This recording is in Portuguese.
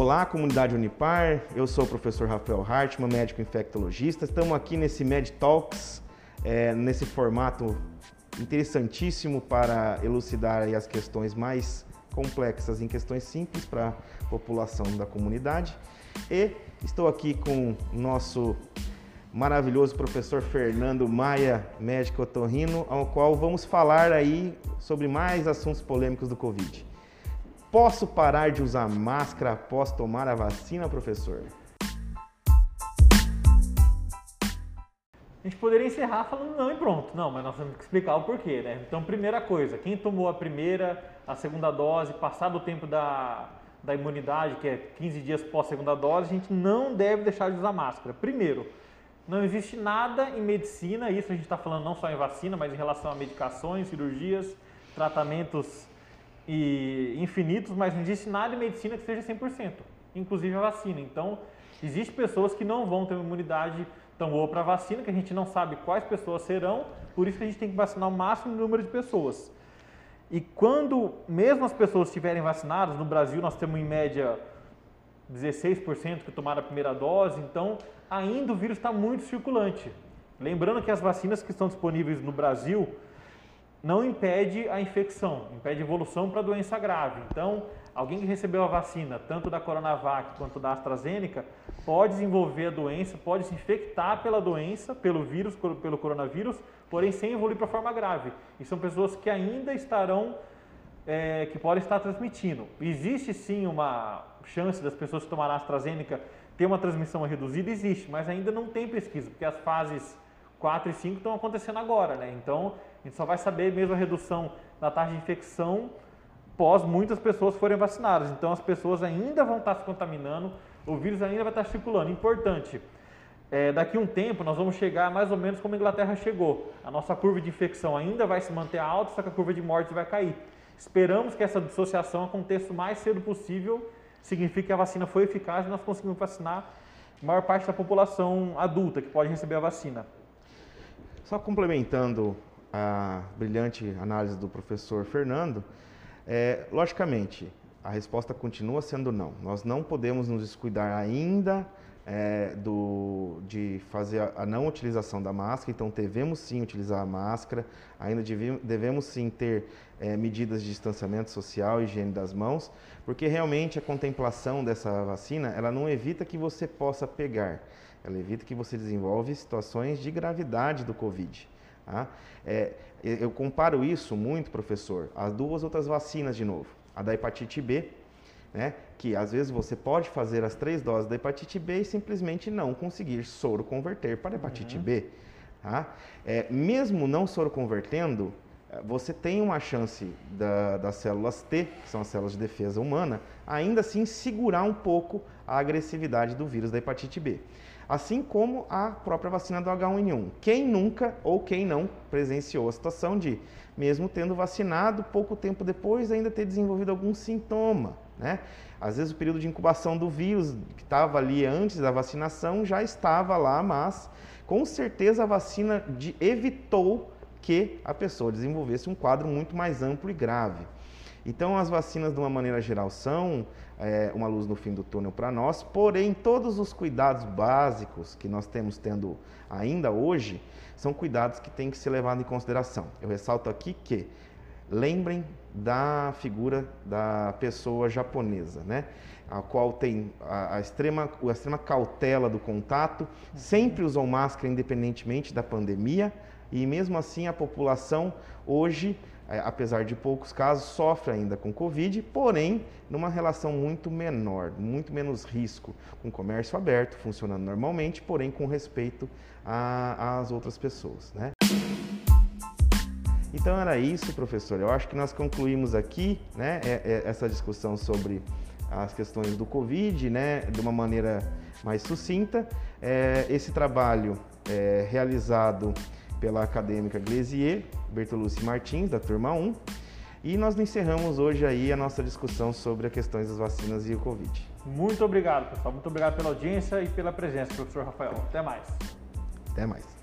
Olá, comunidade Unipar. Eu sou o professor Rafael Hartmann, médico infectologista. Estamos aqui nesse Med Talks, é, nesse formato interessantíssimo para elucidar as questões mais complexas em questões simples para a população da comunidade. E estou aqui com o nosso maravilhoso professor Fernando Maia, médico otorrino, ao qual vamos falar aí sobre mais assuntos polêmicos do Covid. Posso parar de usar máscara após tomar a vacina, professor? A gente poderia encerrar falando não e pronto. Não, mas nós temos que explicar o porquê, né? Então, primeira coisa, quem tomou a primeira, a segunda dose, passado o tempo da, da imunidade, que é 15 dias pós segunda dose, a gente não deve deixar de usar máscara. Primeiro, não existe nada em medicina, isso a gente está falando não só em vacina, mas em relação a medicações, cirurgias, tratamentos e infinitos, mas não existe nada em medicina que seja 100%, inclusive a vacina. Então, existem pessoas que não vão ter uma imunidade tão boa para a vacina, que a gente não sabe quais pessoas serão, por isso que a gente tem que vacinar o máximo número de pessoas. E quando mesmo as pessoas estiverem vacinadas, no Brasil nós temos em média 16% que tomaram a primeira dose, então ainda o vírus está muito circulante. Lembrando que as vacinas que estão disponíveis no Brasil, não impede a infecção, impede evolução para doença grave. Então, alguém que recebeu a vacina, tanto da Coronavac quanto da AstraZeneca, pode desenvolver a doença, pode se infectar pela doença, pelo vírus, pelo coronavírus, porém sem evoluir para forma grave. E são pessoas que ainda estarão, é, que podem estar transmitindo. Existe sim uma chance das pessoas que tomaram a AstraZeneca ter uma transmissão reduzida? Existe, mas ainda não tem pesquisa, porque as fases 4 e 5 estão acontecendo agora, né? Então, a gente só vai saber mesmo a redução da taxa de infecção pós muitas pessoas forem vacinadas. Então as pessoas ainda vão estar se contaminando, o vírus ainda vai estar circulando. Importante, é, daqui a um tempo nós vamos chegar mais ou menos como a Inglaterra chegou. A nossa curva de infecção ainda vai se manter alta, só que a curva de mortes vai cair. Esperamos que essa dissociação aconteça o mais cedo possível. Significa que a vacina foi eficaz e nós conseguimos vacinar a maior parte da população adulta que pode receber a vacina. Só complementando a brilhante análise do professor Fernando, é, logicamente, a resposta continua sendo não. Nós não podemos nos descuidar ainda é, do, de fazer a, a, não utilização da máscara, então devemos sim utilizar a máscara, ainda devemos, devemos sim ter é, medidas de distanciamento social, higiene das mãos, porque realmente a contemplação dessa vacina, ela não evita que você possa pegar, ela evita que você desenvolva situações de gravidade do Covid. Tá? É, eu comparo isso muito, professor, às duas outras vacinas de novo. A da hepatite B, né, que às vezes você pode fazer as três doses da hepatite B e simplesmente não conseguir soro converter para hepatite uhum. B. Tá? É, mesmo não soro convertendo, é, você tem uma chance da, das células T, que são as células de defesa humana, ainda assim segurar um pouco a agressividade do vírus da hepatite B assim como a própria vacina do H1N1. Quem nunca ou quem não presenciou a situação de, mesmo tendo vacinado, pouco tempo depois ainda ter desenvolvido algum sintoma, né? Às vezes o período de incubação do vírus que estava ali antes da vacinação já estava lá, mas com certeza a vacina de, evitou que a pessoa desenvolvesse um quadro muito mais amplo e grave. Então, as vacinas, de uma maneira geral, são é, uma luz no fim do túnel para nós, porém, todos os cuidados básicos que nós temos tendo ainda hoje são cuidados que têm que ser levados em consideração. Eu ressalto aqui que lembrem da figura da pessoa japonesa, né? a qual tem a, a, extrema, a extrema cautela do contato, sempre usou máscara independentemente da pandemia, e mesmo assim a população hoje apesar de poucos casos, sofre ainda com Covid, porém numa relação muito menor, muito menos risco, com comércio aberto, funcionando normalmente, porém com respeito às outras pessoas. Né? Então era isso, professor. Eu acho que nós concluímos aqui né, é, é, essa discussão sobre as questões do Covid, né, de uma maneira mais sucinta. É, esse trabalho é realizado pela acadêmica Glesier Bertolucci Martins, da turma 1. E nós encerramos hoje aí a nossa discussão sobre as questões das vacinas e o Covid. Muito obrigado, pessoal. Muito obrigado pela audiência e pela presença, professor Rafael. Até mais. Até mais.